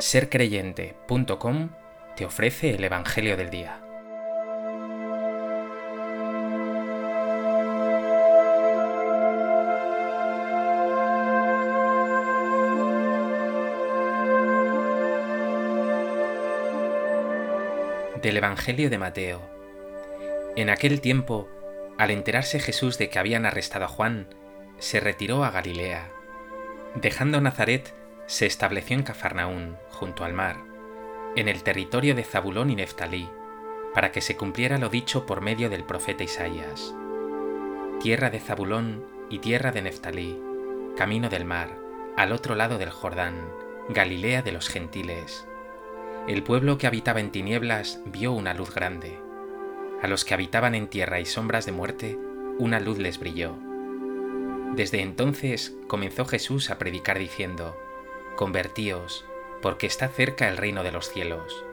sercreyente.com te ofrece el Evangelio del Día. Del Evangelio de Mateo. En aquel tiempo, al enterarse Jesús de que habían arrestado a Juan, se retiró a Galilea. Dejando Nazaret, se estableció en Cafarnaún, junto al mar, en el territorio de Zabulón y Neftalí, para que se cumpliera lo dicho por medio del profeta Isaías. Tierra de Zabulón y tierra de Neftalí, camino del mar, al otro lado del Jordán, Galilea de los gentiles. El pueblo que habitaba en tinieblas vio una luz grande. A los que habitaban en tierra y sombras de muerte, una luz les brilló. Desde entonces comenzó Jesús a predicar diciendo, Convertíos, porque está cerca el reino de los cielos.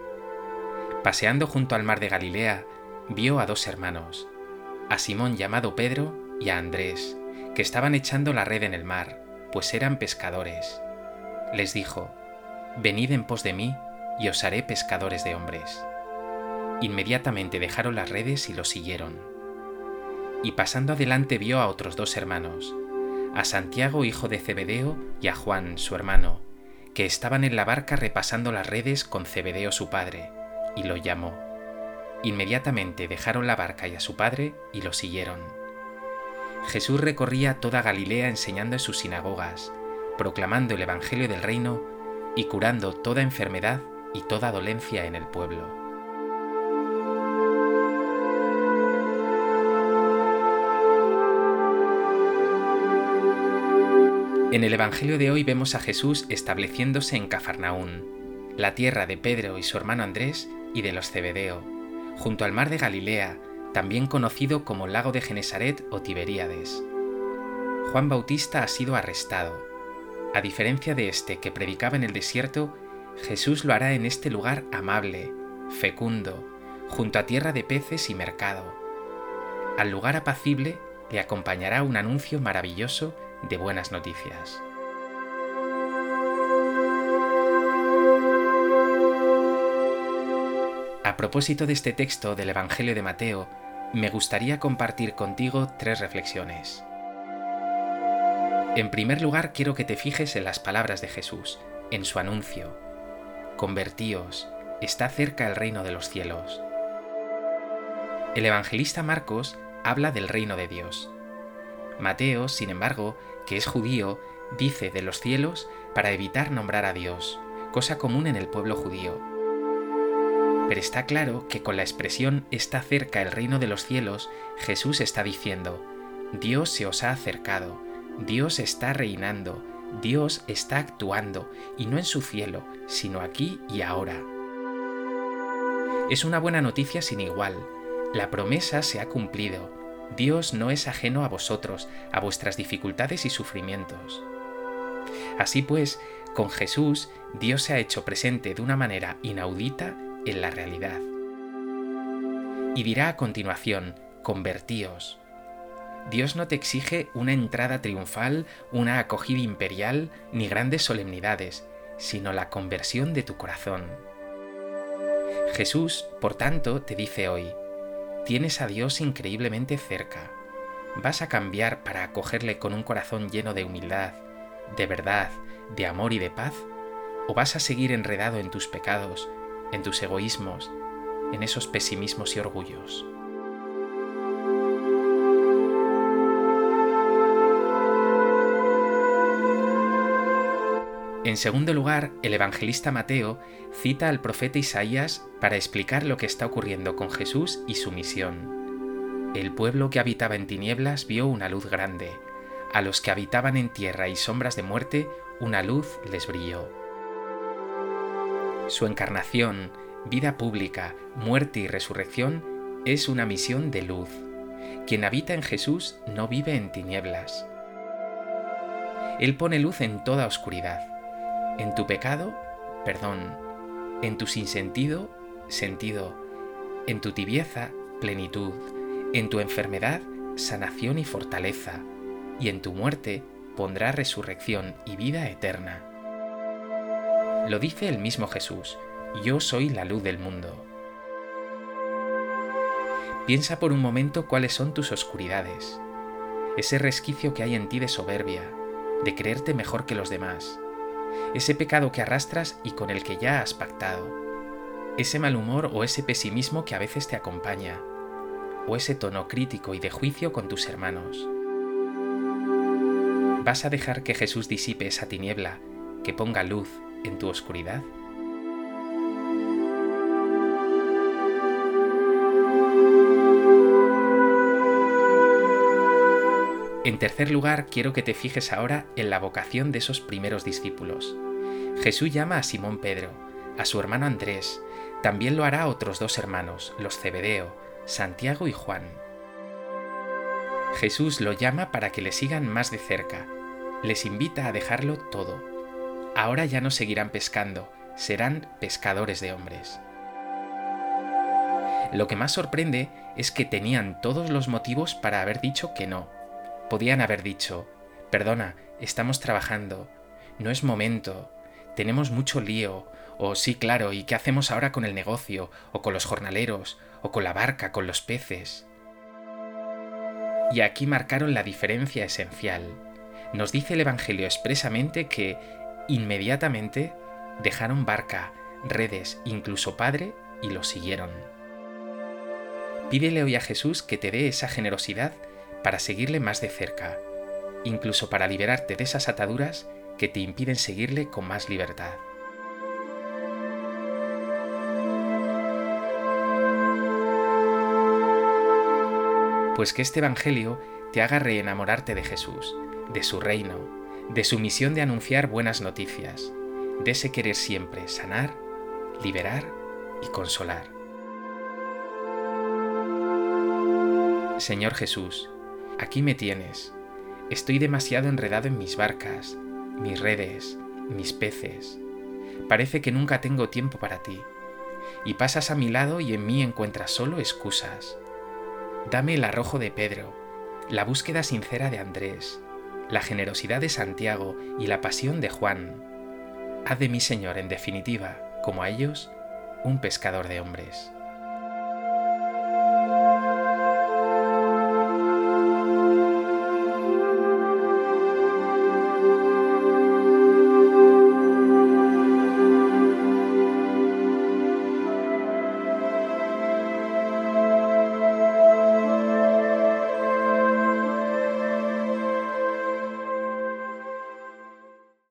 Paseando junto al mar de Galilea, vio a dos hermanos, a Simón llamado Pedro y a Andrés, que estaban echando la red en el mar, pues eran pescadores. Les dijo, Venid en pos de mí, y os haré pescadores de hombres. Inmediatamente dejaron las redes y los siguieron. Y pasando adelante vio a otros dos hermanos, a Santiago hijo de Zebedeo y a Juan su hermano, que estaban en la barca repasando las redes con Cebedeo su padre, y lo llamó. Inmediatamente dejaron la barca y a su padre y lo siguieron. Jesús recorría toda Galilea enseñando en sus sinagogas, proclamando el Evangelio del reino y curando toda enfermedad y toda dolencia en el pueblo. En el Evangelio de hoy vemos a Jesús estableciéndose en Cafarnaún, la tierra de Pedro y su hermano Andrés y de los Cebedeo, junto al mar de Galilea, también conocido como lago de Genesaret o Tiberíades. Juan Bautista ha sido arrestado. A diferencia de este que predicaba en el desierto, Jesús lo hará en este lugar amable, fecundo, junto a tierra de peces y mercado. Al lugar apacible le acompañará un anuncio maravilloso de buenas noticias. A propósito de este texto del Evangelio de Mateo, me gustaría compartir contigo tres reflexiones. En primer lugar, quiero que te fijes en las palabras de Jesús, en su anuncio. Convertíos, está cerca el reino de los cielos. El evangelista Marcos habla del reino de Dios. Mateo, sin embargo, que es judío, dice de los cielos para evitar nombrar a Dios, cosa común en el pueblo judío. Pero está claro que con la expresión está cerca el reino de los cielos, Jesús está diciendo, Dios se os ha acercado, Dios está reinando, Dios está actuando, y no en su cielo, sino aquí y ahora. Es una buena noticia sin igual. La promesa se ha cumplido, Dios no es ajeno a vosotros, a vuestras dificultades y sufrimientos. Así pues, con Jesús, Dios se ha hecho presente de una manera inaudita en la realidad. Y dirá a continuación, convertíos. Dios no te exige una entrada triunfal, una acogida imperial, ni grandes solemnidades, sino la conversión de tu corazón. Jesús, por tanto, te dice hoy, Tienes a Dios increíblemente cerca. ¿Vas a cambiar para acogerle con un corazón lleno de humildad, de verdad, de amor y de paz? ¿O vas a seguir enredado en tus pecados, en tus egoísmos, en esos pesimismos y orgullos? En segundo lugar, el evangelista Mateo cita al profeta Isaías para explicar lo que está ocurriendo con Jesús y su misión. El pueblo que habitaba en tinieblas vio una luz grande. A los que habitaban en tierra y sombras de muerte, una luz les brilló. Su encarnación, vida pública, muerte y resurrección es una misión de luz. Quien habita en Jesús no vive en tinieblas. Él pone luz en toda oscuridad. En tu pecado, perdón. En tu sinsentido, sentido. En tu tibieza, plenitud. En tu enfermedad, sanación y fortaleza. Y en tu muerte, pondrá resurrección y vida eterna. Lo dice el mismo Jesús, yo soy la luz del mundo. Piensa por un momento cuáles son tus oscuridades, ese resquicio que hay en ti de soberbia, de creerte mejor que los demás, ese pecado que arrastras y con el que ya has pactado, ese mal humor o ese pesimismo que a veces te acompaña, o ese tono crítico y de juicio con tus hermanos. ¿Vas a dejar que Jesús disipe esa tiniebla, que ponga luz en tu oscuridad? En tercer lugar, quiero que te fijes ahora en la vocación de esos primeros discípulos. Jesús llama a Simón Pedro, a su hermano Andrés, también lo hará a otros dos hermanos, los Cebedeo, Santiago y Juan. Jesús lo llama para que le sigan más de cerca, les invita a dejarlo todo. Ahora ya no seguirán pescando, serán pescadores de hombres. Lo que más sorprende es que tenían todos los motivos para haber dicho que no. Podían haber dicho, perdona, estamos trabajando, no es momento, tenemos mucho lío, o sí, claro, ¿y qué hacemos ahora con el negocio, o con los jornaleros, o con la barca, con los peces? Y aquí marcaron la diferencia esencial. Nos dice el Evangelio expresamente que inmediatamente dejaron barca, redes, incluso padre, y lo siguieron. Pídele hoy a Jesús que te dé esa generosidad para seguirle más de cerca, incluso para liberarte de esas ataduras que te impiden seguirle con más libertad. Pues que este Evangelio te haga reenamorarte de Jesús, de su reino, de su misión de anunciar buenas noticias, de ese querer siempre sanar, liberar y consolar. Señor Jesús, aquí me tienes. Estoy demasiado enredado en mis barcas, mis redes, mis peces. Parece que nunca tengo tiempo para ti. Y pasas a mi lado y en mí encuentras solo excusas. Dame el arrojo de Pedro, la búsqueda sincera de Andrés, la generosidad de Santiago y la pasión de Juan. Haz de mí, Señor, en definitiva, como a ellos, un pescador de hombres.